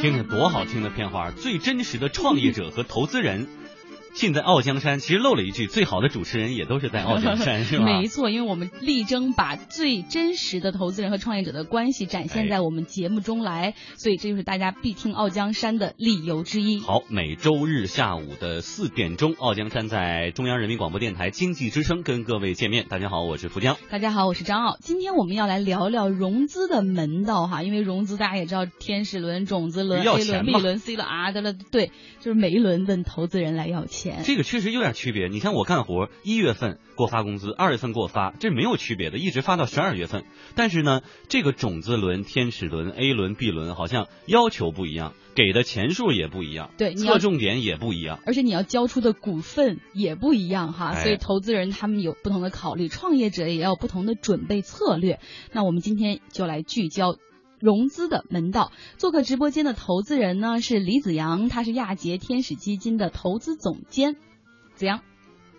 听着多好听的片花，最真实的创业者和投资人。尽在傲江山，其实漏了一句，最好的主持人也都是在傲江山，是吧？没错，因为我们力争把最真实的投资人和创业者的关系展现在我们节目中来，所以这就是大家必听傲江山的理由之一。好，每周日下午的四点钟，傲江山在中央人民广播电台经济之声跟各位见面。大家好，我是福江。大家好，我是张傲。今天我们要来聊聊融资的门道哈，因为融资大家也知道，天使轮、种子轮、A 轮、B 轮、C 轮啊的了，对，就是每一轮问投资人来要钱。这个确实有点区别。你像我干活，一月份给我发工资，二月份给我发，这没有区别的，一直发到十二月份。但是呢，这个种子轮、天使轮、A 轮、B 轮好像要求不一样，给的钱数也不一样，对，侧重点也不一样，而且你要交出的股份也不一样哈。所以投资人他们有不同的考虑，创业者也要不同的准备策略。那我们今天就来聚焦。融资的门道，做客直播间的投资人呢是李子阳，他是亚杰天使基金的投资总监。子阳，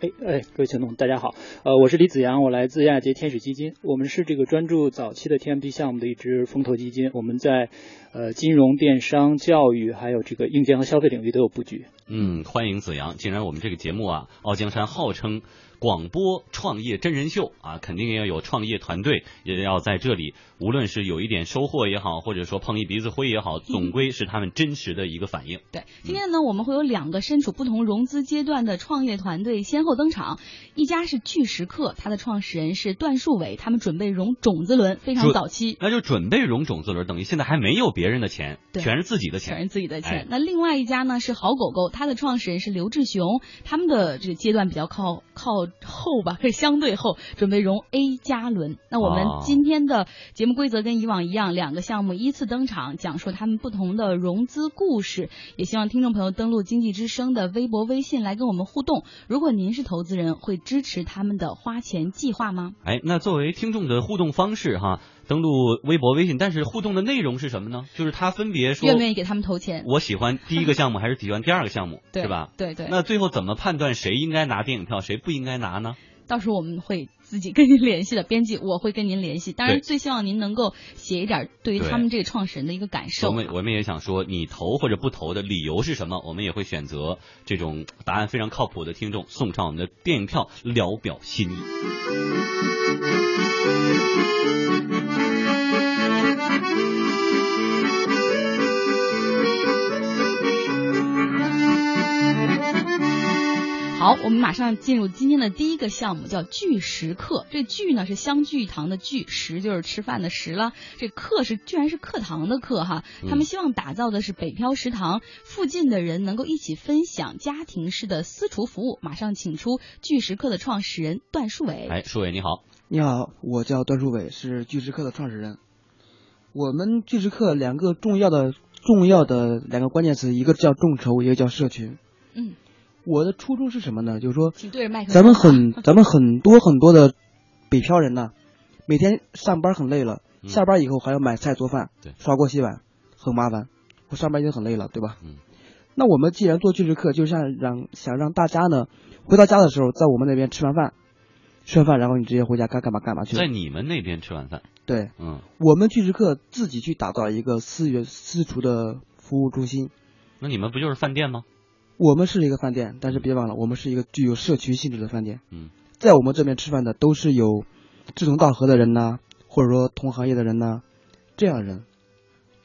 哎哎，各位听众大家好，呃，我是李子阳，我来自亚杰天使基金，我们是这个专注早期的 TMT 项目的一支风投基金，我们在呃金融、电商、教育还有这个硬件和消费领域都有布局。嗯，欢迎子阳。既然我们这个节目啊，傲江山号称。广播创业真人秀啊，肯定要有创业团队，也要在这里，无论是有一点收获也好，或者说碰一鼻子灰也好，总归是他们真实的一个反应。对，今天呢，我们会有两个身处不同融资阶段的创业团队先后登场，一家是巨石刻，它的创始人是段树伟，他们准备融种子轮，非常早期，那就准备融种子轮，等于现在还没有别人的钱，全是自己的钱，全是自己的钱。那另外一家呢是好狗狗，它的创始人是刘志雄，他们的这个阶段比较靠靠。后吧，可以相对厚，准备融 A 加轮。那我们今天的节目规则跟以往一样，两个项目依次登场，讲述他们不同的融资故事。也希望听众朋友登录经济之声的微博、微信来跟我们互动。如果您是投资人，会支持他们的花钱计划吗？哎，那作为听众的互动方式哈。登录微博、微信，但是互动的内容是什么呢？就是他分别说愿不愿意给他们投钱。我喜欢第一个项目还是喜欢第二个项目，是吧？对对。那最后怎么判断谁应该拿电影票，谁不应该拿呢？到时候我们会自己跟您联系的，编辑我会跟您联系。当然，最希望您能够写一点对于他们这个创始人的一个感受。我们我们也想说，你投或者不投的理由是什么？我们也会选择这种答案非常靠谱的听众送上我们的电影票，聊表心意。好，我们马上进入今天的第一个项目，叫聚食课。这聚呢是相聚一堂的聚，食就是吃饭的食了。这课是居然是课堂的课哈。他们希望打造的是北漂食堂，附近的人能够一起分享家庭式的私厨服务。马上请出聚食课的创始人段树伟。哎，树伟你好。你好，我叫段树伟，是聚食课的创始人。我们聚食课两个重要的重要的两个关键词，一个叫众筹，一个叫社群。嗯。我的初衷是什么呢？就是说，咱们很咱们很多很多的北漂人呢，每天上班很累了，下班以后还要买菜做饭，刷锅洗碗，很麻烦。我上班已经很累了，对吧？嗯。那我们既然做聚食客，就像让想让大家呢，回到家的时候，在我们那边吃完饭，吃完饭然后你直接回家该干嘛干嘛去。在你们那边吃完饭。对。嗯。我们聚食客自己去打造一个私园私厨的服务中心。那你们不就是饭店吗？我们是一个饭店，但是别忘了，我们是一个具有社区性质的饭店。嗯，在我们这边吃饭的都是有志同道合的人呐，或者说同行业的人呐，这样的人，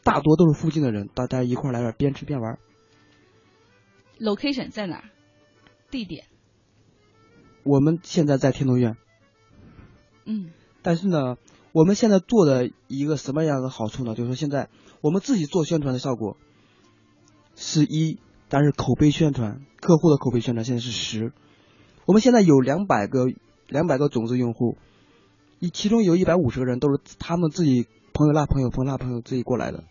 大多都是附近的人，大家一块来这边吃边玩。Location 在哪儿？地点？我们现在在天通苑。嗯。但是呢，我们现在做的一个什么样的好处呢？就是说现在我们自己做宣传的效果是一。但是口碑宣传，客户的口碑宣传现在是十。我们现在有两百个两百个种子用户，一其中有一百五十个人都是他们自己朋友拉朋友，朋友拉朋友自己过来的。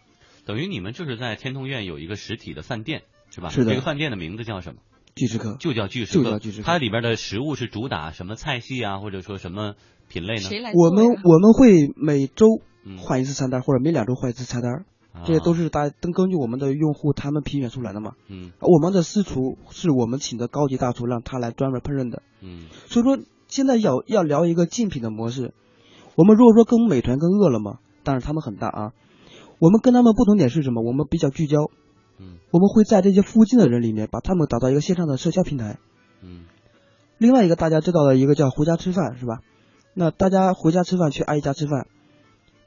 等于你们就是在天通苑有一个实体的饭店，是吧？是的。这个饭店的名字叫什么？聚食客。就叫聚食客。就叫聚食客。它里边的食物是主打什么菜系啊，或者说什么品类呢？谁来我们我们会每周换一次菜单，或者每两周换一次菜单。这些都是大都根据我们的用户他们评选出来的嘛。嗯，我们的私厨是我们请的高级大厨，让他来专门烹饪的。嗯，所以说现在要要聊一个竞品的模式。我们如果说跟美团跟饿了么，当然他们很大啊，我们跟他们不同点是什么？我们比较聚焦。嗯，我们会在这些附近的人里面把他们打造一个线上的社交平台。嗯，另外一个大家知道的一个叫回家吃饭是吧？那大家回家吃饭去阿姨家吃饭，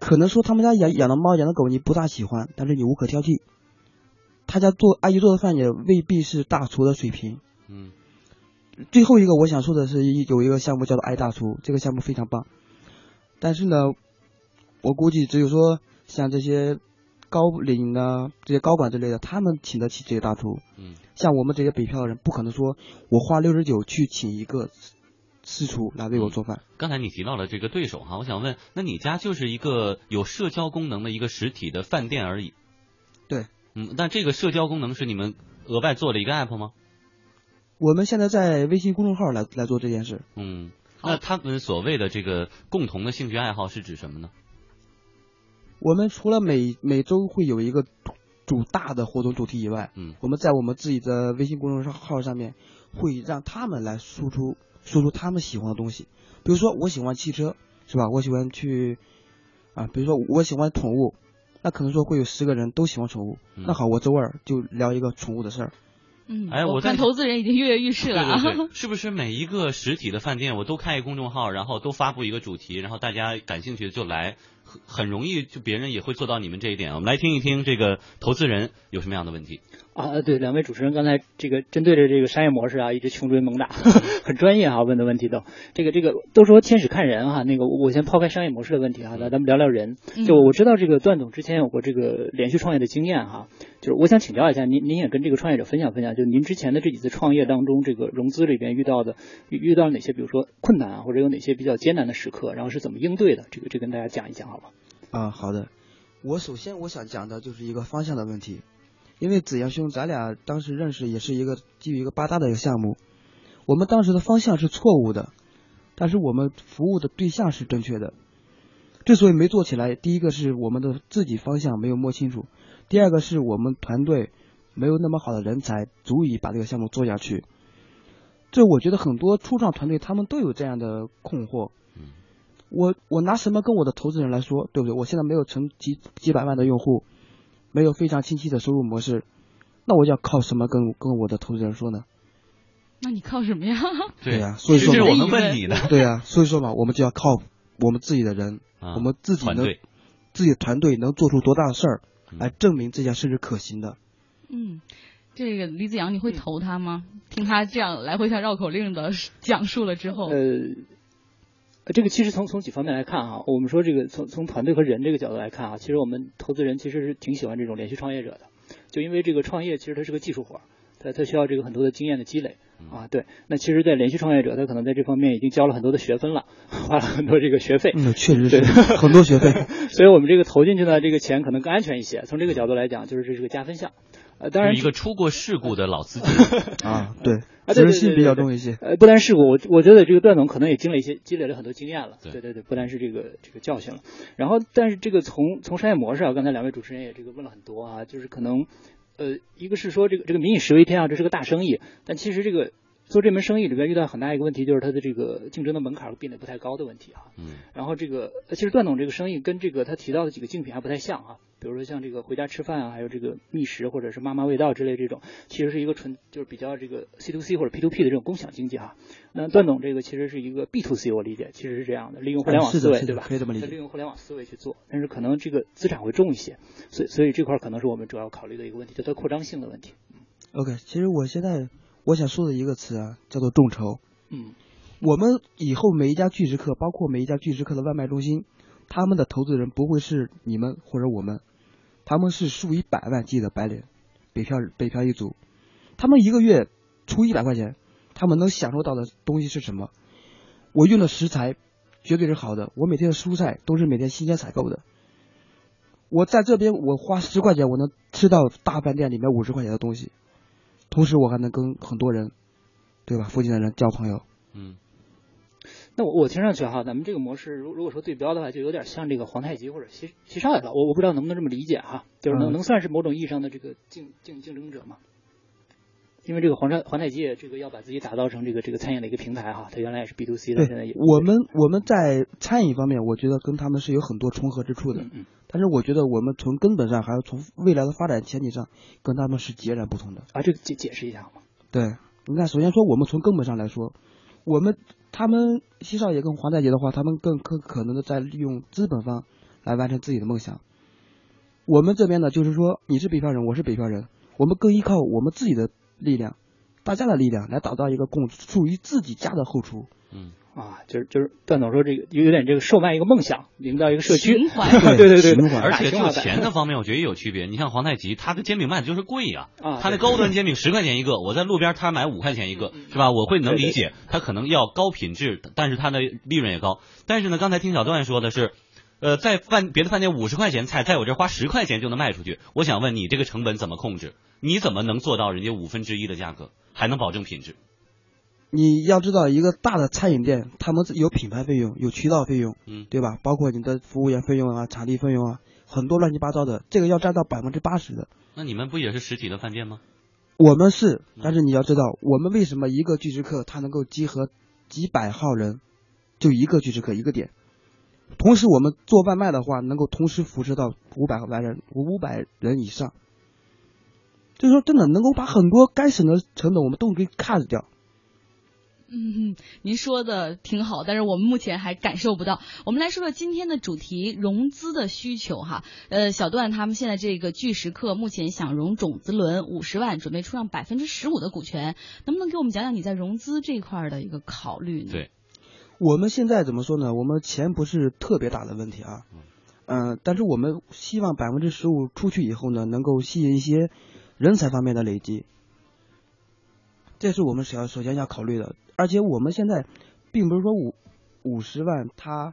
可能说他们家养养的猫养的狗你不大喜欢，但是你无可挑剔。他家做阿姨做的饭也未必是大厨的水平。嗯，最后一个我想说的是，有一个项目叫做爱大厨，这个项目非常棒。但是呢，我估计只有说像这些高领啊、这些高管之类的，他们请得起这些大厨。嗯，像我们这些北漂的人，不可能说我花六十九去请一个私厨来为我做饭。刚才你提到了这个对手哈，我想问，那你家就是一个有社交功能的一个实体的饭店而已？对，嗯，那这个社交功能是你们额外做了一个 app 吗？我们现在在微信公众号来来做这件事。嗯。那他们所谓的这个共同的兴趣爱好是指什么呢？我们除了每每周会有一个主大的活动主题以外，嗯，我们在我们自己的微信公众号上面会让他们来输出输出他们喜欢的东西。比如说我喜欢汽车，是吧？我喜欢去啊，比如说我喜欢宠物，那可能说会有十个人都喜欢宠物，嗯、那好，我周二就聊一个宠物的事儿。嗯，哎，我看投资人已经跃跃欲试了啊！对对对，是不是每一个实体的饭店我都开一个公众号，然后都发布一个主题，然后大家感兴趣的就来，很很容易就别人也会做到你们这一点。我们来听一听这个投资人有什么样的问题啊？对，两位主持人刚才这个针对着这个商业模式啊，一直穷追猛打，很专业啊，问的问题都这个这个都说天使看人哈、啊，那个我先抛开商业模式的问题哈、啊，咱咱们聊聊人。就我知道这个段总之前有过这个连续创业的经验哈、啊，就是我想请教一下您，您也跟这个创业者分享分享，就您之前的这几次创业当中，这个融资里边遇到的遇到了哪些，比如说困难啊，或者有哪些比较艰难的时刻，然后是怎么应对的？这个这跟大家讲一讲好吧？啊，好的。我首先我想讲的就是一个方向的问题，因为子阳兄咱俩当时认识也是一个基于一个八大的一个项目，我们当时的方向是错误的，但是我们服务的对象是正确的。之所以没做起来，第一个是我们的自己方向没有摸清楚，第二个是我们团队没有那么好的人才，足以把这个项目做下去。这我觉得很多初创团队他们都有这样的困惑。我我拿什么跟我的投资人来说，对不对？我现在没有成几几百万的用户，没有非常清晰的收入模式，那我要靠什么跟跟我的投资人说呢？那你靠什么呀？对呀、啊，所以说这是我们问你的。对呀、啊，所以说嘛，我们就要靠我们自己的人，啊、我们自己能队自己团队能做出多大的事儿，来证明这件事是可行的。嗯。这个李子阳，你会投他吗？嗯、听他这样来回像绕口令的讲述了之后，呃，这个其实从从几方面来看啊，我们说这个从从团队和人这个角度来看啊，其实我们投资人其实是挺喜欢这种连续创业者的，就因为这个创业其实它是个技术活儿，它它需要这个很多的经验的积累啊。对，那其实，在连续创业者，他可能在这方面已经交了很多的学分了，花了很多这个学费，嗯，确实是很多学费，所以我们这个投进去的这个钱可能更安全一些。从这个角度来讲，就是这是个加分项。呃，当然一个出过事故的老司机 啊，对，啊，责任心比较重一些。呃，不单事故，我我觉得这个段总可能也经历一些，积累了很多经验了。对对对，不单是这个这个教训了。然后，但是这个从从商业模式啊，刚才两位主持人也这个问了很多啊，就是可能呃，一个是说这个这个民以食为天啊，这是个大生意，但其实这个做这门生意里边遇到很大一个问题，就是它的这个竞争的门槛变得不太高的问题啊。嗯。然后这个其实段总这个生意跟这个他提到的几个竞品还不太像啊。比如说像这个回家吃饭啊，还有这个觅食或者是妈妈味道之类这种，其实是一个纯就是比较这个 C to C 或者 P to P 的这种共享经济哈。那段总这个其实是一个 B to C，我理解其实是这样的，利用互联网思维，对吧？可以这么理解。利用互联网思维去做，但是可能这个资产会重一些，所以所以这块可能是我们主要考虑的一个问题，就它扩张性的问题。OK，其实我现在我想说的一个词啊，叫做众筹。嗯，我们以后每一家巨食客，包括每一家巨食客的外卖中心，他们的投资人不会是你们或者我们。他们是数以百万计的白领，北漂北漂一族，他们一个月出一百块钱，他们能享受到的东西是什么？我用的食材绝对是好的，我每天的蔬菜都是每天新鲜采购的。我在这边我花十块钱，我能吃到大饭店里面五十块钱的东西，同时我还能跟很多人，对吧？附近的人交朋友。嗯。那我我听上去哈，咱们这个模式，如如果说对标的话，就有点像这个皇太极或者西西少爷了。我我不知道能不能这么理解哈，就是能、嗯能算是某种意义上的这个竞竞竞争者吗？因为这个皇太皇太极也这个要把自己打造成这个这个餐饮的一个平台哈，它原来也是 B to C 的，现在也，我们我们在餐饮方面，我觉得跟他们是有很多重合之处的。嗯嗯但是我觉得我们从根本上，还有从未来的发展前景上，跟他们是截然不同的。啊，这个解解释一下好吗？对，你看，首先说我们从根本上来说，我们他们西少爷跟黄大姐的话，他们更可可能的在利用资本方来完成自己的梦想。我们这边呢，就是说你是北漂人，我是北漂人，我们更依靠我们自己的力量，大家的力量来打造一个共属于自己家的后厨。嗯，啊，就是就是段总说这个有有点这个售卖一个梦想，营造一个社区情怀对对对对，情怀而且就钱的方面，我觉得也有区别。你像皇太极，他的煎饼卖的就是贵呀、啊，他那对高端煎饼十块钱一个，我在路边摊买五块钱一个，是吧？我会能理解，他可能要高品质，但是他的利润也高。但是呢，刚才听小段说的是，呃，在饭别的饭店五十块钱菜，在我这花十块钱就能卖出去。我想问你，这个成本怎么控制？你怎么能做到人家五分之一的价格，还能保证品质？你要知道，一个大的餐饮店，他们有品牌费用，有渠道费用，嗯对吧？包括你的服务员费用啊、场地费用啊，很多乱七八糟的，这个要占到百分之八十的。那你们不也是实体的饭店吗？我们是嗯，但是你要知道，我们为什么一个聚食客他能够集合几百号人，就一个聚食客一个点，同时我们做外卖的话，能够同时辐射到五百来人、五百人以上，就是说真的能够把很多该省的成本我们都给 cut 掉。嗯，您说的挺好，但是我们目前还感受不到。我们来说说今天的主题，融资的需求哈。呃，小段他们现在这个巨石客目前想融种子轮五十万，准备出让百分之十五的股权，能不能给我们讲讲你在融资这块的一个考虑呢？对我们现在怎么说呢？我们钱不是特别大的问题啊，嗯、但是我们希望百分之十五出去以后呢，能够吸引一些人才方面的累积，这是我们首要首先要考虑的。而且我们现在并不是说五五十万，它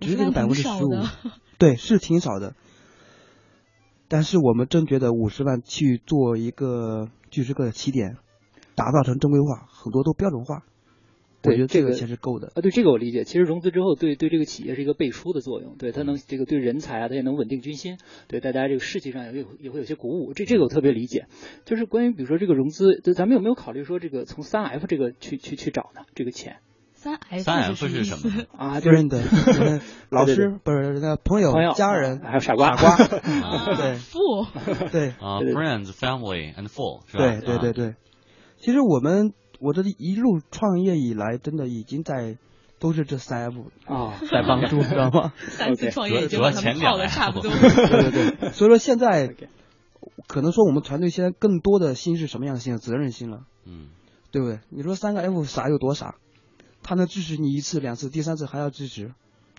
只是这个百分之十五，对，是挺少的。但是我们真觉得五十万去做一个聚食客的起点，打造成正规化，很多都标准化，我对这个觉得这个钱是够的。啊，对这个我理解。其实融资之后对对这个企业是一个背书的作用，对它能这个对人才啊，它也能稳定军心，对大家这个士气上也会也会有些鼓舞。这这个我特别理解。就是关于比如说这个融资，就咱们有没有考虑说这个从三 F 这个去去去找呢？这个钱三 F 三 F 是是什么？啊，就是是 老师不是那个朋友、朋友、家人、还有傻瓜，傻瓜，啊对富，对啊对对，friends, family and four 是吧？对对对对。其实我们我这一路创业以来，真的已经在都是这三 F 啊，在帮助，知道吗？三次创业已经他们泡的差不多。对对对。所以说现在可能说我们团队现在更多的心是什么样的心？责任心了，嗯，对不对？你说三个 F 傻有多傻？他能支持你一次、两次、第三次还要支持，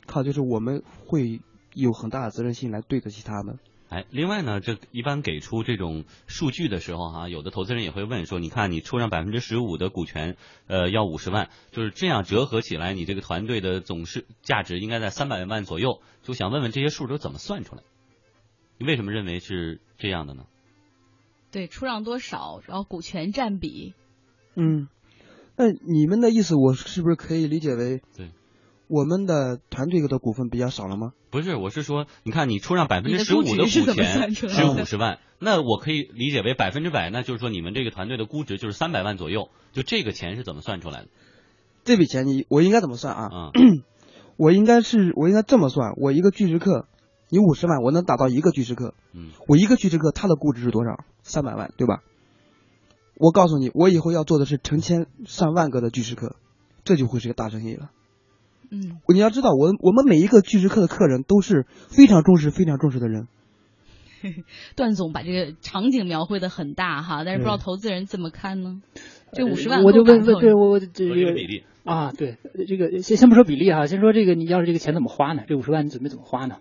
靠就是我们会有很大的责任心来对得起他们。哎，另外呢，这一般给出这种数据的时候哈、有的投资人也会问说，你看你出让百分之十五的股权，呃，要五十万，就是这样折合起来，你这个团队的总市价值应该在三百万左右，就想问问这些数都怎么算出来？你为什么认为是这样的呢？对，出让多少，然后股权占比，嗯，那你们的意思，我是不是可以理解为，对，我们的团队的股份比较少了吗？不是，我是说，你看你出让百分之十五的股权是五十万，那我可以理解为百分之百，那就是说你们这个团队的估值就是三百万左右，就这个钱是怎么算出来的？这笔钱你我应该怎么算啊？嗯、我应该是我应该这么算，我一个巨石客，你五十万，我能打到一个巨石客，嗯，我一个巨石客，他的估值是多少？三百万，对吧？我告诉你，我以后要做的是成千上万个的巨石客，这就会是个大生意了。嗯，你要知道，我我们每一个巨石客的客人都是非常重视、非常重视的人。段总把这个场景描绘的很大哈，但是不知道投资人怎么看呢？这五十万呃我就问问，对我我这个比例，啊，对这个先先不说比例哈，先说这个你要是这个钱怎么花呢？这五十万你准备怎么花呢？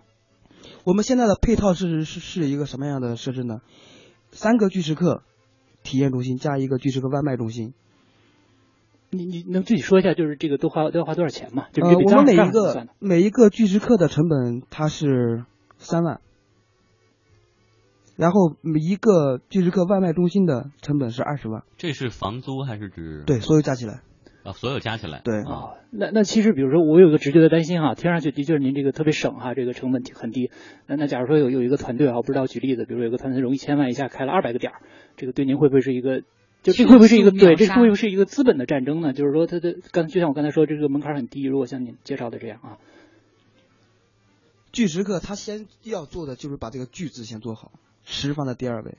我们现在的配套是是是一个什么样的设置呢？三个巨石客体验中心加一个巨石客外卖中心。你你能具体说一下，就是这个都花都要花多少钱吗？就呃，是这笔账我们每一个每一个巨石客的成本它是三万，然后每一个巨石客外卖中心的成本是二十万，这是房租还是指？对，所有加起来。啊，所有加起来。对啊，那那其实比如说我有个直觉的担心哈，听上去的确是您这个特别省哈，这个成本很低。那那假如说有有一个团队啊，我不知道举例子，比如说有个团队融一千万以下开了二百个点儿，这个对您会不会是一个？就这会不会是一个对？这会不会是一个资本的战争呢？就是说，它的刚就像我刚才说，这个门槛很低。如果像您介绍的这样啊，巨石刻他先要做的就是把这个巨字先做好，十放在第二位。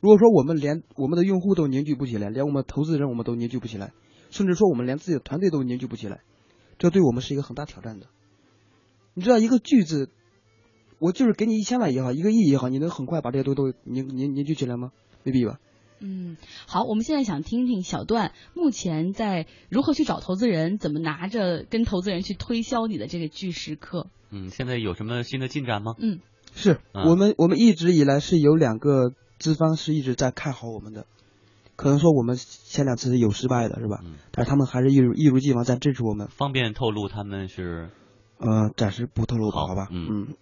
如果说我们连我们的用户都凝聚不起来，连我们投资人我们都凝聚不起来，甚至说我们连自己的团队都凝聚不起来，这对我们是一个很大挑战的。你知道一个巨字，我就是给你一千万也好，一个亿也好，你能很快把这些都都凝凝凝聚起来吗？未必吧。嗯，好，我们现在想听听小段目前在如何去找投资人，怎么拿着跟投资人去推销你的这个巨石课。嗯，现在有什么新的进展吗？嗯，是我们我们一直以来是有两个资方是一直在看好我们的，可能说我们前两次是有失败的是吧？嗯，但是他们还是一如一如既往在支持我们。方便透露他们是？呃，暂时不透露吧，好吧？嗯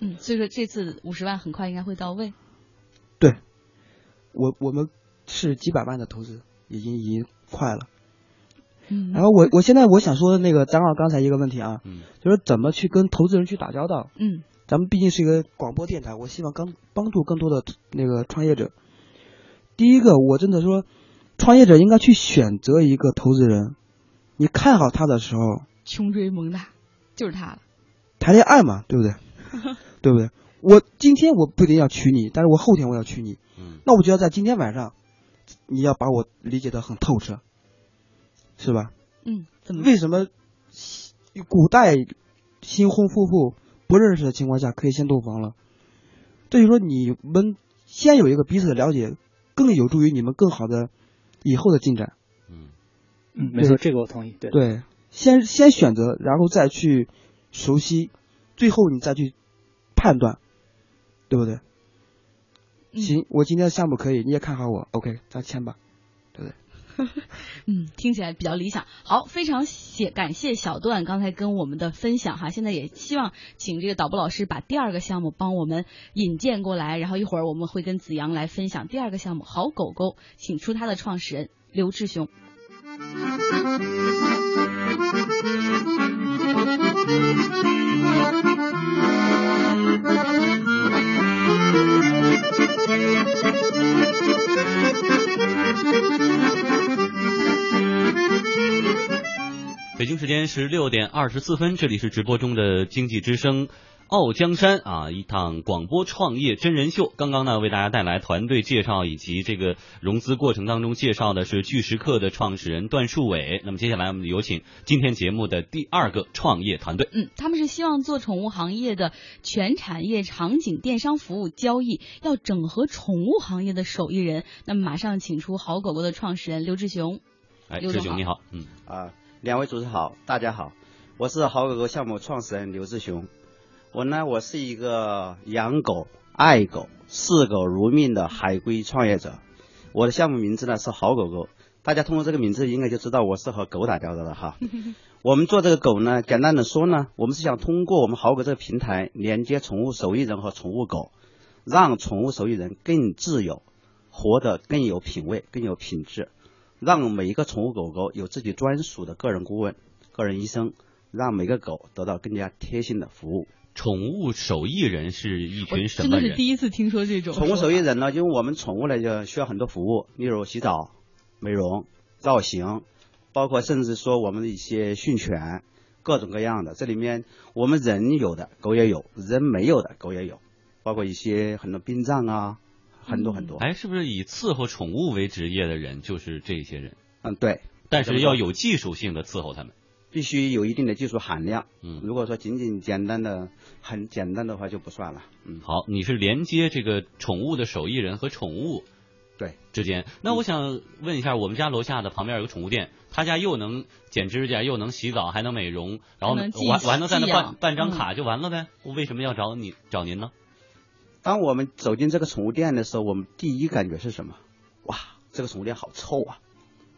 嗯，所以说这次五十万很快应该会到位。对，我我们。是几百万的投资，已经已经快了。嗯，然后我我现在我想说的那个张二刚才一个问题啊，嗯，就是怎么去跟投资人去打交道。嗯，咱们毕竟是一个广播电台，我希望刚帮助更多的那个创业者。第一个，我真的说，创业者应该去选择一个投资人，你看好他的时候，穷追猛打就是他了。谈恋爱嘛，对不对？对不对？我今天我不一定要娶你，但是我后天我要娶你。嗯，那我就要在今天晚上。你要把我理解的很透彻，是吧？嗯，怎么？为什么古代新婚夫妇不认识的情况下可以先洞房了？这就说你们先有一个彼此的了解，更有助于你们更好的以后的进展。嗯嗯，没错，这个我同意。对对，先先选择，然后再去熟悉，最后你再去判断，对不对？行，我今天的项目可以，你也看好我，OK，咱签吧，对不对？嗯，听起来比较理想。好，非常谢感谢小段刚才跟我们的分享哈，现在也希望请这个导播老师把第二个项目帮我们引荐过来，然后一会儿我们会跟子阳来分享第二个项目好狗狗，请出他的创始人刘志雄。北京时间十六点二十四分，这里是直播中的经济之声。傲江山啊，一档广播创业真人秀。刚刚呢，为大家带来团队介绍以及这个融资过程当中介绍的是巨石刻的创始人段树伟。那么接下来我们有请今天节目的第二个创业团队。嗯，他们是希望做宠物行业的全产业场景电商服务交易，要整合宠物行业的手艺人。那么马上请出好狗狗的创始人刘志雄。哎，志雄你好，嗯啊，两位主持好，大家好，我是好狗狗项目创始人刘志雄。我呢，我是一个养狗、爱狗、视狗如命的海归创业者。我的项目名字呢是好狗狗，大家通过这个名字应该就知道我是和狗打交道的哈。我们做这个狗呢，简单的说呢，我们是想通过我们好狗这个平台连接宠物手艺人和宠物狗，让宠物手艺人更自由，活得更有品味、更有品质，让每一个宠物狗狗有自己专属的个人顾问、个人医生，让每个狗得到更加贴心的服务。宠物手艺人是一群什么人？真的是第一次听说这种。宠物手艺人呢，因为我们宠物呢就需要很多服务，例如洗澡、美容、造型，包括甚至说我们的一些训犬，各种各样的。这里面我们人有的狗也有，人没有的狗也有，包括一些很多殡葬啊，很多很多。哎，是不是以伺候宠物为职业的人就是这些人？嗯，对。但是要有技术性的伺候他们。必须有一定的技术含量，嗯，如果说仅仅简单的、很简单的话就不算了，嗯，好，你是连接这个宠物的手艺人和宠物对之间，那我想问一下，我们家楼下的旁边有个宠物店，他家又能剪指甲，又能洗澡，还能美容，然后完完能在那办办张卡就完了呗，我为什么要找你找您呢？当我们走进这个宠物店的时候，我们第一感觉是什么？哇，这个宠物店好臭啊！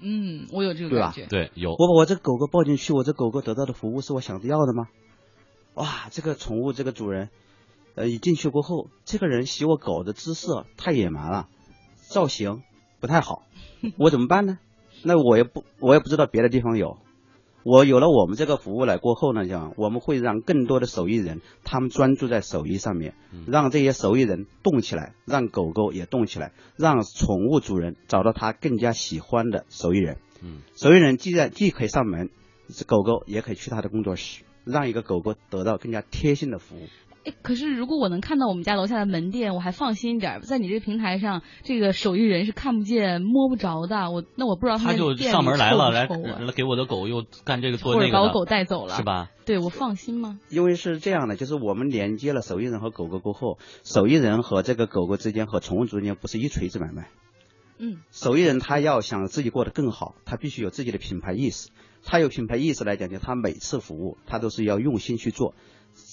嗯，我有这个感觉。对，有。我把我这狗狗抱进去，我这狗狗得到的服务是我想要的吗？哇，这个宠物这个主人，呃，一进去过后，这个人洗我狗的姿势太野蛮了，造型不太好，我怎么办呢？那我也不我也不知道别的地方有。我有了我们这个服务了过后呢，讲我们会让更多的手艺人，他们专注在手艺上面，让这些手艺人动起来，让狗狗也动起来，让宠物主人找到他更加喜欢的手艺人。嗯，手艺人既然既可以上门，狗狗也可以去他的工作室，让一个狗狗得到更加贴心的服务。哎，可是如果我能看到我们家楼下的门店，我还放心一点。在你这个平台上，这个手艺人是看不见、摸不着的。我那我不知道他就上门来了，来来给我的狗又干这个做那个，或者把我狗带走了，是吧？对我放心吗？因为是这样的，就是我们连接了手艺人和狗狗过后，手艺人和这个狗狗之间和宠物主之间不是一锤子买卖。嗯，手艺人他要想自己过得更好，他必须有自己的品牌意识。他有品牌意识来讲，就他每次服务他都是要用心去做。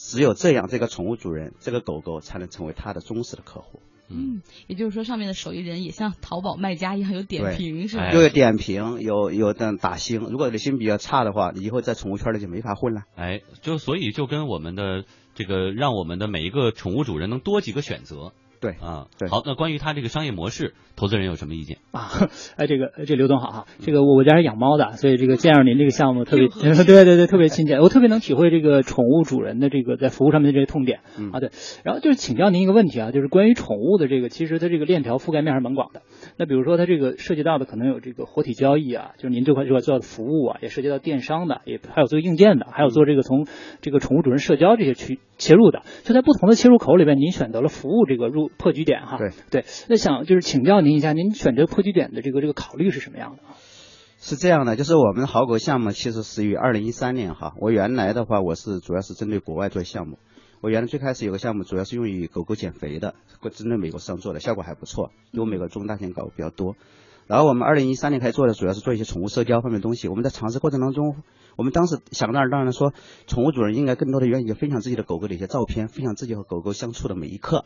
只有这样，这个宠物主人，这个狗狗才能成为他的忠实的客户。嗯，也就是说，上面的手艺人也像淘宝卖家一样有点评，是吧？又有点评，有有的打星。如果你心比较差的话，以后在宠物圈里就没法混了。哎，就所以就跟我们的这个，让我们的每一个宠物主人能多几个选择。对啊，对。好，那关于它这个商业模式，投资人有什么意见啊？哎，这个这刘总好哈，这个我我家是养猫的，所以这个见着您这个项目特别，对对对，特别亲切，我特别能体会这个宠物主人的这个在服务上面的这些痛点啊。对，然后就是请教您一个问题啊，就是关于宠物的这个，其实它这个链条覆盖面还是蛮广的。那比如说它这个涉及到的可能有这个活体交易啊，就是您这块这块做的服务啊，也涉及到电商的，也还有做硬件的，还有做这个从这个宠物主人社交这些区切入的。就在不同的切入口里边，您选择了服务这个入破局点哈。对对，那想就是请教您一下，您选择破局点的这个这个考虑是什么样的啊？是这样的，就是我们好狗项目其实始于二零一三年哈。我原来的话，我是主要是针对国外做项目。我原来最开始有个项目，主要是用于狗狗减肥的，针对美国市场做的，效果还不错，因为美国中大型狗比较多。然后我们二零一三年开始做的，主要是做一些宠物社交方面的东西。我们在尝试过程当中，我们当时想当然当然说，宠物主人应该更多的愿意分享自己的狗狗的一些照片，分享自己和狗狗相处的每一刻。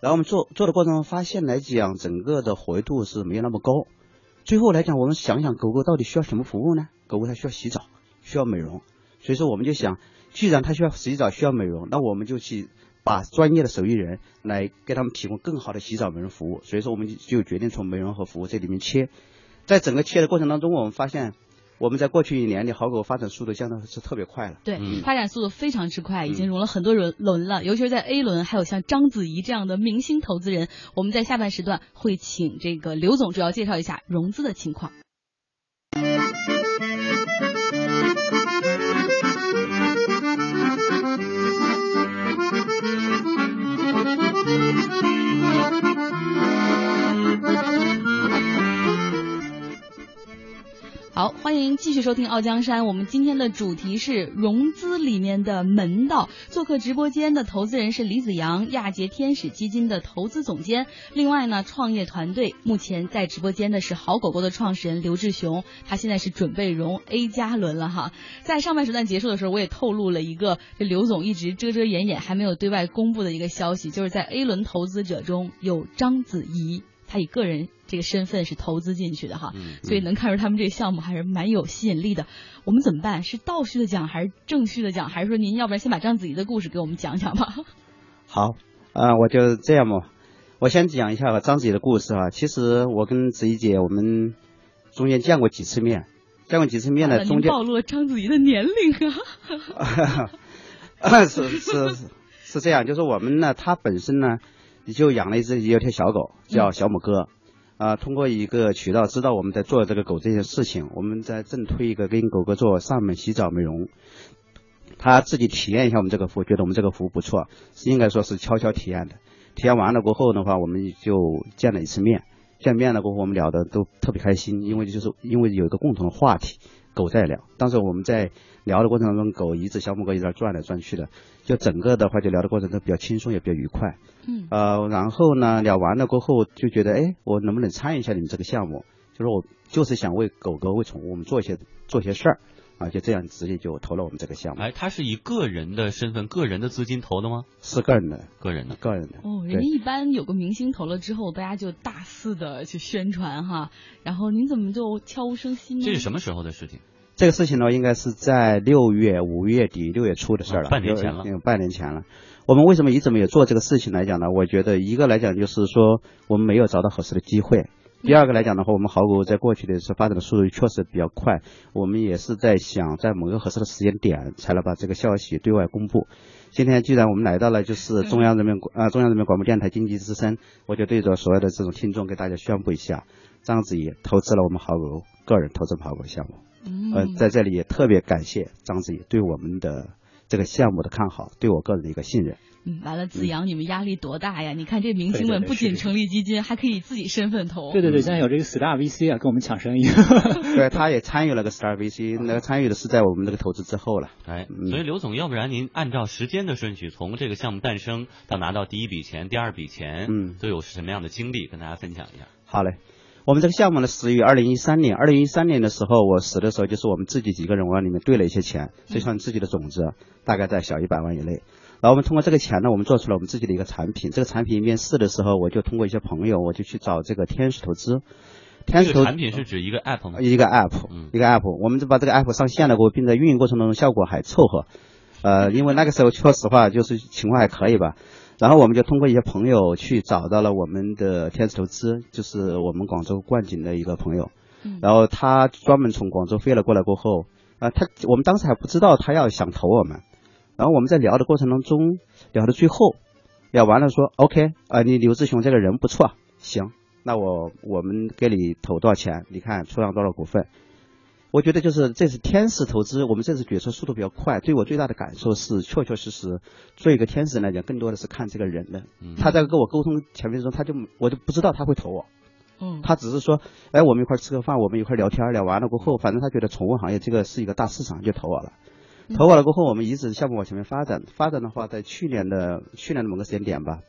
然后我们做做的过程中发现来讲，整个的活跃度是没有那么高。最后来讲，我们想想狗狗到底需要什么服务呢？狗狗它需要洗澡，需要美容。所以说我们就想，既然它需要洗澡、需要美容，那我们就去把专业的手艺人来给他们提供更好的洗澡美容服务。所以说我们就决定从美容和服务这里面切。在整个切的过程当中，我们发现。我们在过去一年里，好狗发展速度相当是特别快了。对，发展速度非常之快，已经融了很多轮轮了，尤其是在 A 轮，还有像章子怡这样的明星投资人。我们在下半时段会请这个刘总主要介绍一下融资的情况。好，欢迎继续收听《傲江山》。我们今天的主题是融资里面的门道。做客直播间的投资人是李子阳，亚杰天使基金的投资总监。另外呢，创业团队目前在直播间的是好狗狗的创始人刘志雄，他现在是准备融 A 加轮了哈。在上半时段结束的时候，我也透露了一个这刘总一直遮遮掩掩还没有对外公布的一个消息，就是在 A 轮投资者中有章子怡。他以个人这个身份是投资进去的哈，所以能看出他们这个项目还是蛮有吸引力的。我们怎么办？是倒叙的讲还是正叙的讲？还是说您要不然先把章子怡的故事给我们讲讲吧？好，啊，我就这样吧，我先讲一下章子怡的故事啊。其实我跟子怡姐我们中间见过几次面，见过几次面呢？中间暴露了章子怡的年龄啊！是是是是这样，就是我们呢，她本身呢。就养了一只有条小狗，叫小母哥，啊，通过一个渠道知道我们在做这个狗这件事情，我们在正推一个跟狗狗做上门洗澡美容，他自己体验一下我们这个服务，觉得我们这个服务不错，应该说是悄悄体验的。体验完了过后的话，我们就见了一次面，见面了过后我们聊的都特别开心，因为就是因为有一个共同的话题，狗在聊。当时我们在聊的过程当中，狗一直小母狗一直在转来转去的，就整个的话就聊的过程都比较轻松，也比较愉快。嗯，呃，然后呢，聊完了过后就觉得，哎，我能不能参与一下你们这个项目？就是我就是想为狗狗、为宠物我们做一些做一些事儿啊，就这样直接就投了我们这个项目。哎，他是以个人的身份、个人的资金投的吗？是个人的，个人的，个人的。哦，人家一般有个明星投了之后，大家就大肆的去宣传哈。然后您怎么就悄无声息呢？这是什么时候的事情？这个事情呢，应该是在六月、五月底、六月初的事儿了，半年前了，半年前了。我们为什么一直没有做这个事情来讲呢？我觉得一个来讲就是说我们没有找到合适的机会，第二个来讲的话，我们好狗在过去的是发展的速度确实比较快，我们也是在想在某个合适的时间点才能把这个消息对外公布。今天既然我们来到了就是中央人民啊中央人民广播电台经济之声，我就对着所有的这种听众给大家宣布一下，章子怡投资了我们好狗个人投资好狗项目。嗯，在这里也特别感谢章子怡对我们的这个项目的看好，对我个人的一个信任。嗯，完了，子阳，你们压力多大呀？你看这明星们不仅成立基金，还可以自己身份投。对对对，现在有这个 Star VC 啊，跟我们抢生意。对，他也参与了个 Star VC，那个参与的是在我们这个投资之后了。哎，所以刘总，要不然您按照时间的顺序，从这个项目诞生到拿到第一笔钱、第二笔钱，嗯，都有什么样的经历，跟大家分享一下。好嘞。我们这个项目呢，始于二零一三年。二零一三年的时候，我死的时候，就是我们自己几个人往里面兑了一些钱，就像自己的种子，大概在小一百万以内。然后我们通过这个钱呢，我们做出了我们自己的一个产品。这个产品面试的时候，我就通过一些朋友，我就去找这个天使投资。天使投产品是指一个 app 吗？一个 app，一个 app。我们就把这个 app 上线了过后，并在运营过程当中效果还凑合。呃，因为那个时候说实话，就是情况还可以吧。然后我们就通过一些朋友去找到了我们的天使投资，就是我们广州冠景的一个朋友。嗯。然后他专门从广州飞了过来过后，啊，他我们当时还不知道他要想投我们。然后我们在聊的过程当中，聊到最后，聊完了说，OK，啊，你刘志雄这个人不错，行，那我我们给你投多少钱？你看出让多少股份？我觉得就是这次天使投资，我们这次决策速度比较快。对我最大的感受是，确确实实做一个天使来讲，更多的是看这个人的。他在跟我沟通前面的时候，他就我就不知道他会投我。嗯。他只是说，哎，我们一块吃个饭，我们一块聊天，聊完了过后，反正他觉得宠物行业这个是一个大市场，就投我了。投我了过后，我们一直项目往前面发展。发展的话，在去年的去年的某个时间点吧。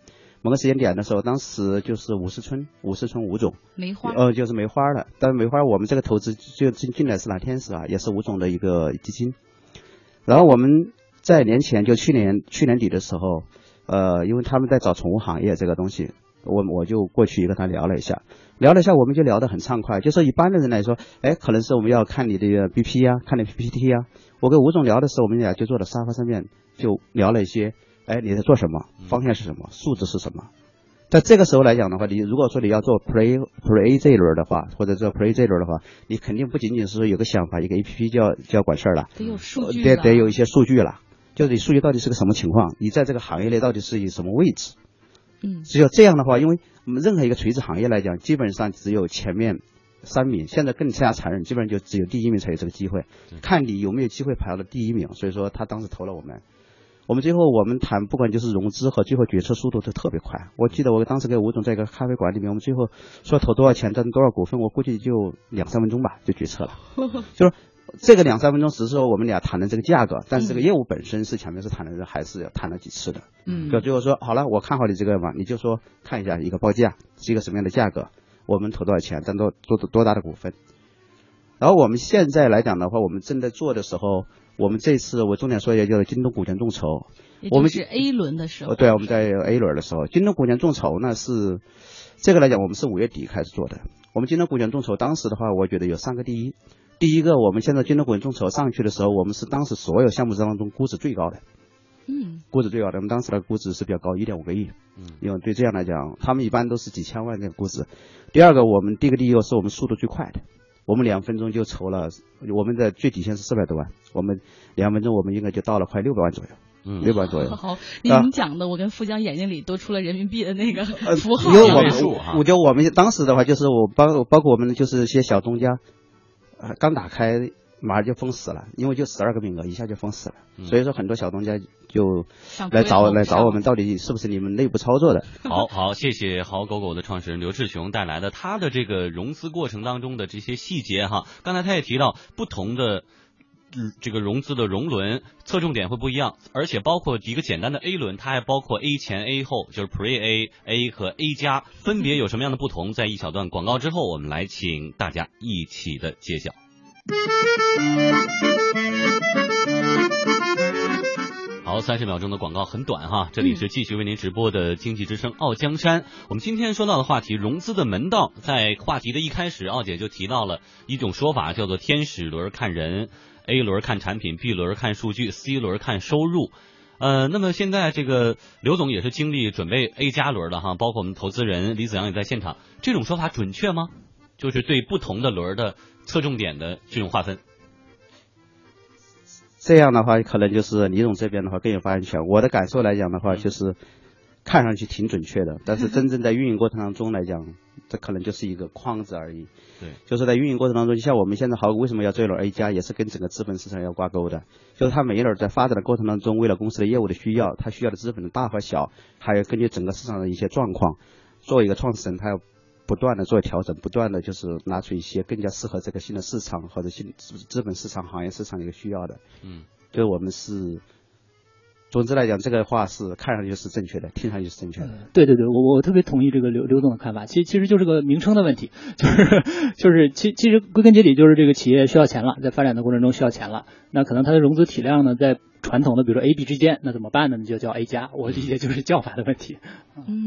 某个时间点的时候，当时就是五十村，五十村吴总梅花，呃，就是梅花的。但是梅花我们这个投资就进进来是蓝天使啊，也是吴总的一个基金。然后我们在年前就去年去年底的时候，呃，因为他们在找宠物行业这个东西，我我就过去跟他聊了一下，聊了一下，我们就聊得很畅快。就说一般的人来说，哎，可能是我们要看你的 BP 呀，看你 PPT 啊。我跟吴总聊的时候，我们俩就坐在沙发上面就聊了一些。哎，你在做什么？方向是什么？数字是什么？在这个时候来讲的话，你如果说你要做 Pre Pre 这一轮的话，或者做 Pre 这一轮的话，你肯定不仅仅是有个想法，一个 A P P 就要就要管事儿了，得有数据，得得有一些数据了。就是你数据到底是个什么情况？你在这个行业内到底是以什么位置？嗯，只有这样的话，因为我们任何一个垂直行业来讲，基本上只有前面三名，现在更加残忍，基本上就只有第一名才有这个机会，看你有没有机会排到第一名。所以说，他当时投了我们。我们最后我们谈，不管就是融资和最后决策速度都特别快。我记得我当时跟吴总在一个咖啡馆里面，我们最后说投多少钱，占多少股份，我估计就两三分钟吧就决策了。就是这个两三分钟只是说我们俩谈的这个价格，但是这个业务本身是前面是谈的，还是要谈了几次的。嗯。就最后说好了，我看好你这个嘛，你就说看一下一个报价是一个什么样的价格，我们投多少钱，占多多多大的股份。然后我们现在来讲的话，我们正在做的时候。我们这次我重点说一下，就是京东股权众筹。我们是 A 轮的时候。对，我们在 A 轮的时候，京东股权众筹呢是这个来讲，我们是五月底开始做的。我们京东股权众筹当时的话，我觉得有三个第一。第一个，我们现在京东股权众筹上去的时候，我们是当时所有项目当中估值最高的。嗯。估值最高的，我们当时的估值是比较高，一点五个亿。嗯。因为对这样来讲，他们一般都是几千万的估值。第二个，我们第一个第一个是我们速度最快的。我们两分钟就筹了，我们的最底线是四百多万，我们两分钟我们应该就到了快六百万左右，嗯，六百万左右。好，您讲的我跟富江眼睛里都出了人民币的那个符号。因为我们，我觉得我们当时的话，就是我包包括我们就是一些小东家，呃，刚打开。马上就封死了，因为就十二个名额，一下就封死了。所以说很多小东家就来找来找我们，到底是不是你们内部操作的？好好，谢谢好狗狗的创始人刘志雄带来的他的这个融资过程当中的这些细节哈。刚才他也提到，不同的这个融资的融轮侧重点会不一样，而且包括一个简单的 A 轮，它还包括 A 前 A 后，就是 Pre A、A 和 A 加，分别有什么样的不同？在一小段广告之后，我们来请大家一起的揭晓。好，三十秒钟的广告很短哈，这里是继续为您直播的经济之声傲江山。我们今天说到的话题，融资的门道，在话题的一开始，傲姐就提到了一种说法，叫做天使轮看人，A 轮看产品，B 轮看数据，C 轮看收入。呃，那么现在这个刘总也是经历准备 A 加轮的哈，包括我们投资人李子阳也在现场，这种说法准确吗？就是对不同的轮的侧重点的这种划分。这样的话，可能就是李总这边的话更有发言权。我的感受来讲的话，就是看上去挺准确的，但是真正在运营过程当中来讲，这可能就是一个框子而已。对，就是在运营过程当中，就像我们现在好为什么要做一轮 A 加，也是跟整个资本市场要挂钩的。就是它每一轮在发展的过程当中，为了公司的业务的需要，它需要的资本的大和小，还有根据整个市场的一些状况，作为一个创始人，他要不断的做调整，不断的就是拿出一些更加适合这个新的市场或者新资资本市场、行业市场的一个需要的。嗯，就是我们是。总之来讲，这个话是看上去是正确的，听上去是正确的。对对对，我我特别同意这个刘刘总的看法。其其实就是个名称的问题，就是 就是其其实归根结底就是这个企业需要钱了，在发展的过程中需要钱了。那可能它的融资体量呢，在传统的比如说 A、B 之间，那怎么办呢？你就叫 A 加。我理解就是叫法的问题。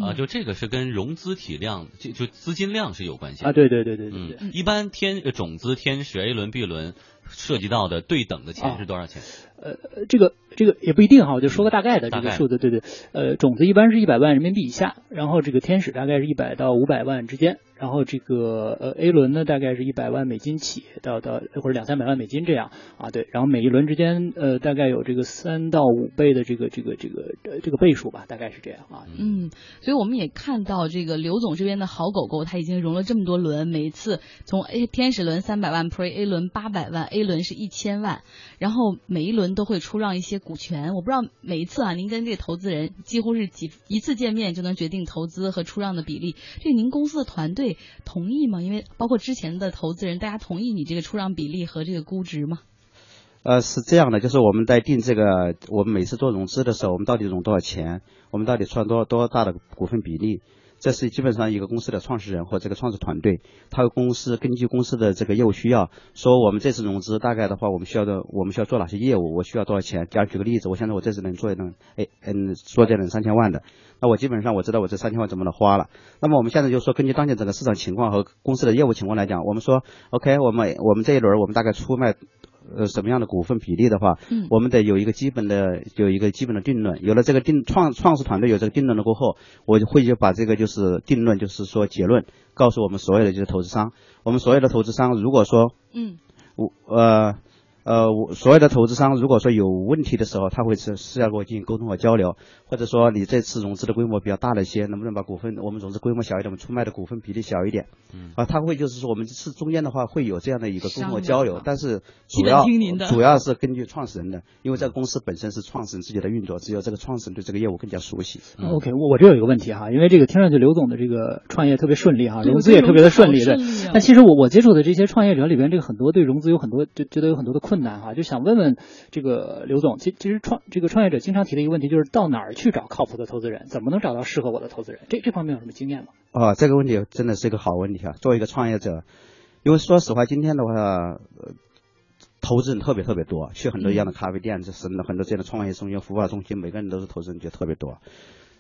啊，就这个是跟融资体量就就资金量是有关系啊。对对对对对对。一般天种子天使 A 轮 B 轮涉及到的对等的钱是多少钱？呃，这个这个也不一定哈，我就说个大概的这个数字，对对，呃，种子一般是一百万人民币以下，然后这个天使大概是一百到五百万之间。然后这个呃 A 轮呢，大概是一百万美金起，到到或者两三百万美金这样啊，对。然后每一轮之间呃大概有这个三到五倍的这个这个这个呃这个倍数吧，大概是这样啊。嗯，所以我们也看到这个刘总这边的好狗狗，他已经融了这么多轮，每一次从 A 天使轮三百万，Pre A 轮八百万，A 轮是一千万，然后每一轮都会出让一些股权。我不知道每一次啊，您跟这个投资人几乎是几一次见面就能决定投资和出让的比例，这您公司的团队。同意吗？因为包括之前的投资人，大家同意你这个出让比例和这个估值吗？呃，是这样的，就是我们在定这个，我们每次做融资的时候，我们到底融多少钱？我们到底出让多多大的股份比例？这是基本上一个公司的创始人或这个创始团队，他公司根据公司的这个业务需要，说我们这次融资大概的话，我们需要的我们需要做哪些业务？我需要多少钱？假如举个例子，我现在我这次能做一能，哎嗯，做这能三千万的，那我基本上我知道我这三千万怎么能花了。那么我们现在就说，根据当前整个市场情况和公司的业务情况来讲，我们说，OK，我们我们这一轮我们大概出卖。呃，什么样的股份比例的话，嗯，我们得有一个基本的，有一个基本的定论。有了这个定创创始团队有这个定论了过后，我就会就把这个就是定论，就是说结论，告诉我们所有的就是投资商。我们所有的投资商，如果说，嗯，我呃。呃，我所有的投资商如果说有问题的时候，他会是是要跟我进行沟通和交流，或者说你这次融资的规模比较大了一些，能不能把股份我们融资规模小一点，我们出卖的股份比例小一点？嗯，啊，他会就是说我们是中间的话会有这样的一个沟通和交流，但是主要主要是根据创始人的，因为这个公司本身是创始人自己的运作，只有这个创始人对这个业务更加熟悉。OK，我我这有一个问题哈，因为这个听上去刘总的这个创业特别顺利哈，融资也特别的。顺利，对。但其实我我接触的这些创业者里边，这个很多对融资有很多就觉得有很多的困难哈，就想问。问这个刘总，其其实创这个创业者经常提的一个问题就是到哪儿去找靠谱的投资人？怎么能找到适合我的投资人？这这方面有什么经验吗？啊，这个问题真的是一个好问题啊！作为一个创业者，因为说实话，今天的话，呃投资人特别特别多，去很多一样的咖啡店，就是很多这样的创业中心、孵化中心，每个人都是投资人，就特别多。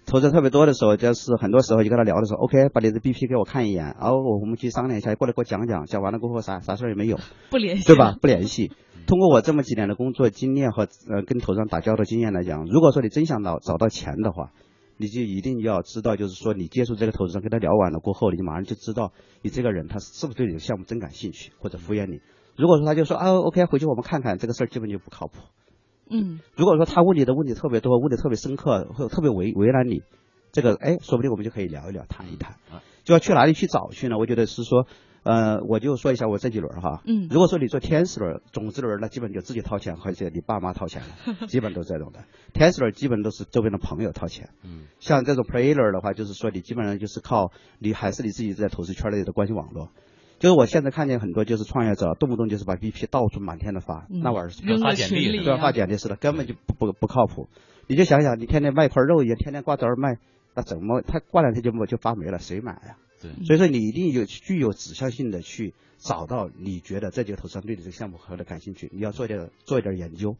投资特别多的时候，就是很多时候就跟他聊的时候，OK，把你的 BP 给我看一眼，然后我们去商量一下，过来给我讲讲，讲完了过后啥啥事儿也没有，不联系，对吧？不联系。通过我这么几年的工作经验和呃跟投资人打交道经验来讲，如果说你真想找找到钱的话，你就一定要知道，就是说你接触这个投资人跟他聊完了过后，你马上就知道你这个人他是不是对你的项目真感兴趣或者敷衍你。如果说他就说啊 OK，回去我们看看这个事儿，基本就不靠谱。嗯。如果说他问你的问题特别多，问的特别深刻，或特别为为难你。这个哎，说不定我们就可以聊一聊，谈一谈。就要去哪里去找去呢？我觉得是说，呃，我就说一下我这几轮哈。嗯。如果说你做天使轮、种子轮，那基本就自己掏钱，或者你爸妈掏钱了，基本都是这种的。天使轮基本都是周边的朋友掏钱。嗯。像这种 player 的话，就是说你基本上就是靠你还是你自己在投资圈内的关系网络。就是我现在看见很多就是创业者，动不动就是把 BP 到处满天的发，那玩意儿是发简历，对，发简历似的，根本就不不不靠谱。你就想想，你天天卖块肉一样，天天挂单卖。那怎么他过两天就没就发霉了？谁买呀？对，所以说你一定有具有指向性的去找到你觉得这几个投资商对你这个项目何的感兴趣，你要做点做一点研究。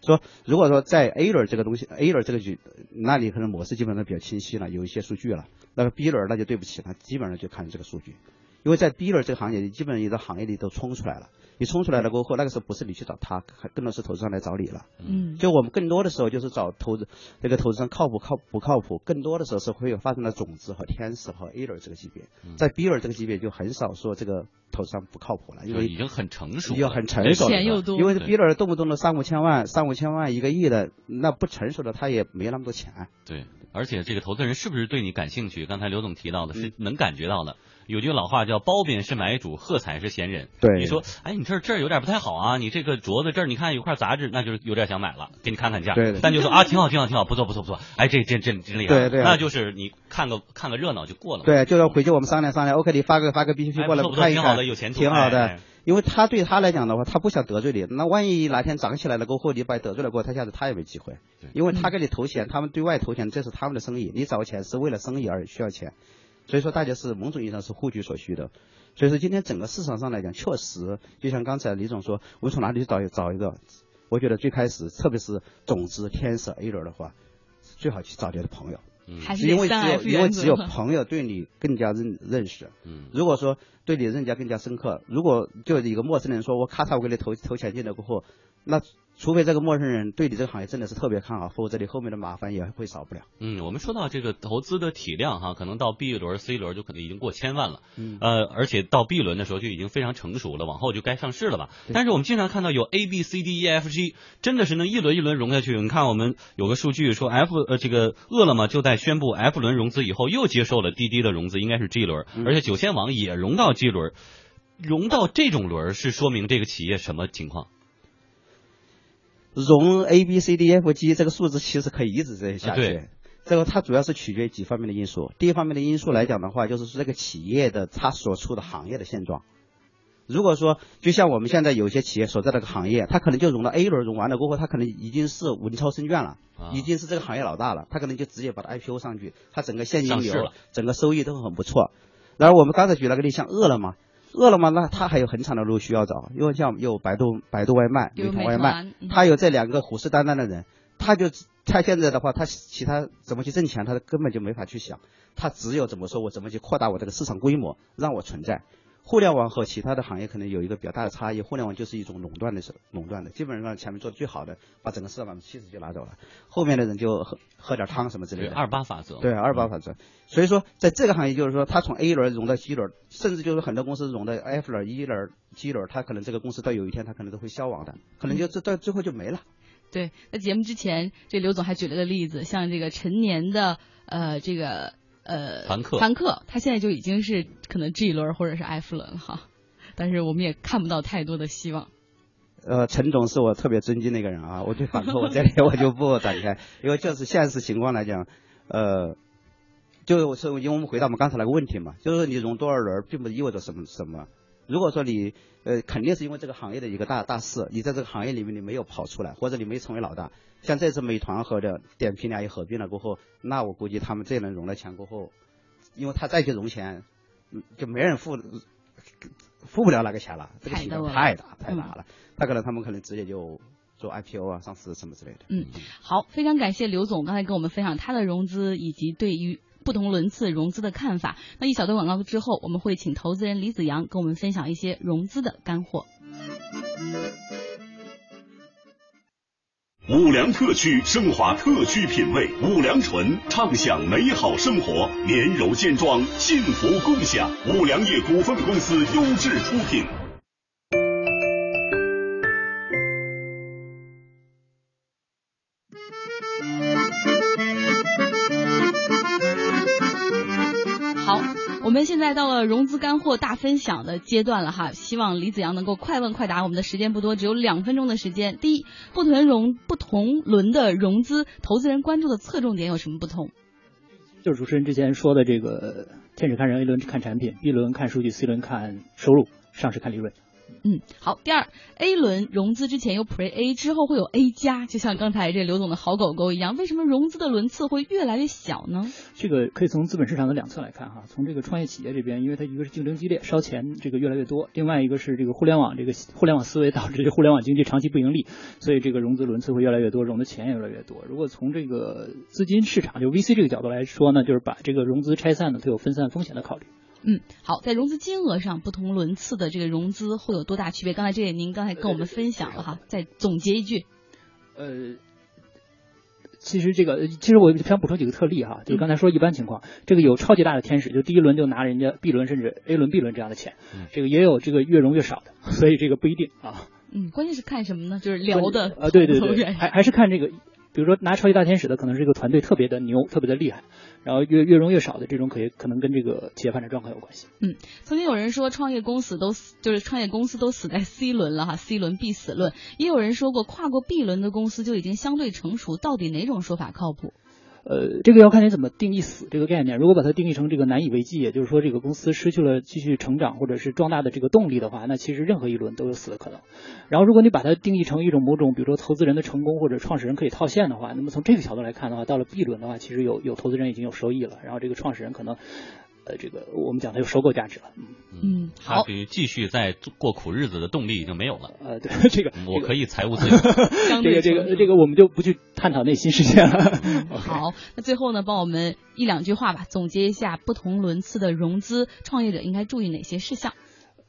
说如果说在 A 轮这个东西，A 轮这个局，那你可能模式基本上比较清晰了，有一些数据了。那个 B 轮那就对不起，他基本上就看这个数据，因为在 B 轮这个行业里，基本上你在行业里都冲出来了。你冲出来了过后，那个时候不是你去找他，更多是投资商来找你了。嗯，就我们更多的时候就是找投资这个投资商靠谱靠不靠谱，更多的时候是会有发生了种子和天使和 A 轮这个级别，在 B 轮这个级别就很少说这个投资商不靠谱了，因为已经很成熟，已经很成熟了。钱又多，因为 B 轮动不动的三五千万、三五千万、一个亿的，那不成熟的他也没那么多钱。对，而且这个投资人是不是对你感兴趣？刚才刘总提到的是能感觉到的。有句老话叫“褒贬是买主，喝彩是闲人”。对，你说，哎，你这这儿有点不太好啊，你这个镯子这儿你看有块杂质，那就是有点想买了，给你看看价。对。但就说啊，挺好，挺好，挺好，不错，不错，不错。哎，这这这真厉害。对对。那就是你看个看个热闹就过了。对，就要回去我们商量商量。OK，你发个发个 BPP 过来看一看。挺好的，有前途。挺好的，因为他对他来讲的话，他不想得罪你。那万一哪天涨起来了过后，你把得罪了过后，他下次他也没机会。因为他给你投钱，他们对外投钱，这是他们的生意。你找钱是为了生意而需要钱。所以说，大家是某种意义上是互取所需的。所以说，今天整个市场上来讲，确实就像刚才李总说，我们从哪里去找找一个？我觉得最开始，特别是种子天使 A 轮的话，最好去找你的朋友，因为只有因为只有朋友对你更加认认识。嗯，如果说对你认加更加深刻，如果就一个陌生人说我咔嚓我给你投投钱进来过后，那。除非这个陌生人对你这个行业真的是特别看好，否则你后面的麻烦也会少不了。嗯，我们说到这个投资的体量哈，可能到 B 轮、C 轮就可能已经过千万了。嗯。呃，而且到 B 轮的时候就已经非常成熟了，往后就该上市了吧？但是我们经常看到有 A、B、C、D、E、F、G，真的是能一轮一轮融下去。你看我们有个数据说，F 呃这个饿了么就在宣布 F 轮融资以后，又接受了滴滴的融资，应该是 G 轮，而且九千网也融到 G 轮，融到这种轮是说明这个企业什么情况？融 A B C D F G 这个数字其实可以一直在下去，这个它主要是取决于几方面的因素。第一方面的因素来讲的话，就是说这个企业的它所处的行业的现状。如果说就像我们现在有些企业所在的个行业，它可能就融了 A 轮，融完了过后，它可能已经是文超胜券了，已经是这个行业老大了，它可能就直接把它 I P O 上去，它整个现金流、整个收益都很不错。然后我们刚才举了个例，像饿了么。饿了么，那它还有很长的路需要走，因为像有百度、百度外卖、美团外卖，它有这两个虎视眈眈的人，他就他现在的话，他其他怎么去挣钱，他根本就没法去想，他只有怎么说我怎么去扩大我这个市场规模，让我存在。互联网和其他的行业可能有一个比较大的差异，互联网就是一种垄断的，垄断的，基本上前面做的最好的，把整个市场百分之七十就拿走了，后面的人就喝喝点汤什么之类的。二八法则。对，二八法则。所以说，在这个行业，就是说，它从 A 轮融到 G 轮，甚至就是很多公司融到 F 轮、E 轮、G 轮，它可能这个公司到有一天它可能都会消亡的，可能就这到最后就没了。对，那节目之前，这刘总还举了个例子，像这个陈年的呃这个。呃，凡客，凡客，他现在就已经是可能 G 轮或者是 F 轮了哈，但是我们也看不到太多的希望。呃，陈总是我特别尊敬的一个人啊，我对凡客我这里我就不展开，因为就是现实情况来讲，呃，就是因为我们回答我们刚才那个问题嘛，就是你融多少轮，并不意味着什么什么。如果说你呃，肯定是因为这个行业的一个大大势，你在这个行业里面你没有跑出来，或者你没成为老大。像这次美团和的点评俩一合并了过后，那我估计他们这轮融了钱过后，因为他再去融钱，就没人付付不了那个钱了，这个体量太大太大了。他可能他们可能直接就做 IPO 啊、上市什么之类的。嗯，好，非常感谢刘总刚才跟我们分享他的融资以及对于。不同轮次融资的看法。那一小段广告之后，我们会请投资人李子阳跟我们分享一些融资的干货。五粮特区升华特区品味，五粮醇畅享美好生活，绵柔健壮，幸福共享。五粮液股份公司优质出品。现在到了融资干货大分享的阶段了哈，希望李子阳能够快问快答。我们的时间不多，只有两分钟的时间。第一，不同融不同轮的融资，投资人关注的侧重点有什么不同？就是主持人之前说的这个，天使看人，A 轮看产品，B 轮看数据，C 轮看收入，上市看利润。嗯，好。第二，A 轮融资之前有 Pre A，之后会有 A 加，就像刚才这刘总的好狗狗一样。为什么融资的轮次会越来越小呢？这个可以从资本市场的两侧来看哈。从这个创业企业这边，因为它一个是竞争激烈，烧钱这个越来越多；另外一个是这个互联网这个互联网思维导致这互联网经济长期不盈利，所以这个融资轮次会越来越多，融的钱也越来越多。如果从这个资金市场就 VC 这个角度来说呢，就是把这个融资拆散呢，它有分散风险的考虑。嗯，好，在融资金额上，不同轮次的这个融资会有多大区别？刚才这个您刚才跟我们分享了哈，再总结一句。呃。其实这个，其实我想补充几个特例哈，就是刚才说一般情况，这个有超级大的天使，就第一轮就拿人家 B 轮甚至 A 轮、B 轮这样的钱，这个也有这个越融越少的，所以这个不一定啊。嗯，关键是看什么呢？就是聊的呃，对对对，还还是看这个。比如说拿超级大天使的，可能是一个团队特别的牛，特别的厉害，然后越越融越少的这种，可以可能跟这个企业发展状况有关系。嗯，曾经有人说创业公司都死，就是创业公司都死在 C 轮了哈，C 轮必死论，也有人说过跨过 B 轮的公司就已经相对成熟，到底哪种说法靠谱？呃，这个要看你怎么定义死这个概念。如果把它定义成这个难以为继，也就是说这个公司失去了继续成长或者是壮大的这个动力的话，那其实任何一轮都有死的可能。然后如果你把它定义成一种某种，比如说投资人的成功或者创始人可以套现的话，那么从这个角度来看的话，到了 B 轮的话，其实有有投资人已经有收益了，然后这个创始人可能。呃，这个我们讲它有收购价值了，嗯嗯，好，继续在过苦日子的动力已经没有了。呃，对，这个我可以财务自由。这个这个这个我们就不去探讨内心世界了。好，那最后呢，帮我们一两句话吧，总结一下不同轮次的融资，创业者应该注意哪些事项？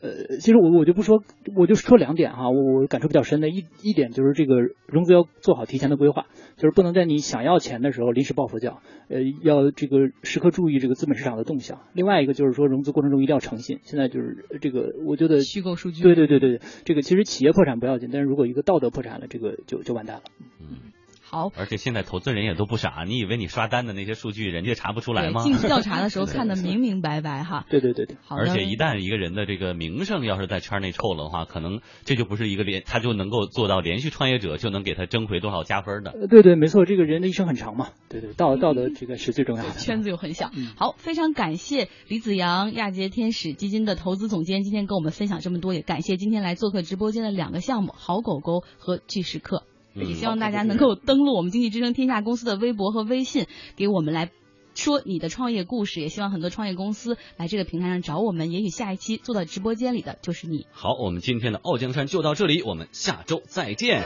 呃，其实我我就不说，我就说两点哈，我我感触比较深的一一点就是这个融资要做好提前的规划，就是不能在你想要钱的时候临时抱佛脚，呃，要这个时刻注意这个资本市场的动向。另外一个就是说融资过程中一定要诚信，现在就是这个我觉得虚构数据，对对对对，这个其实企业破产不要紧，但是如果一个道德破产了，这个就就完蛋了。嗯。好，而且现在投资人也都不傻，你以为你刷单的那些数据，人家查不出来吗？进去调查的时候 看得明明白白哈。对对对对。好而且一旦一个人的这个名声要是在圈内臭了的话，可能这就不是一个连他就能够做到连续创业者就能给他争回多少加分的。对对，没错，这个人的一生很长嘛。对对，道道德这个是最重要的。圈子又很小。好，非常感谢李子阳亚杰天使基金的投资总监今天跟我们分享这么多，也感谢今天来做客直播间的两个项目好狗狗和巨石客。也希望大家能够登录我们经济之声天下公司的微博和微信，给我们来说你的创业故事。也希望很多创业公司来这个平台上找我们，也许下一期坐到直播间里的就是你。好，我们今天的傲江山就到这里，我们下周再见。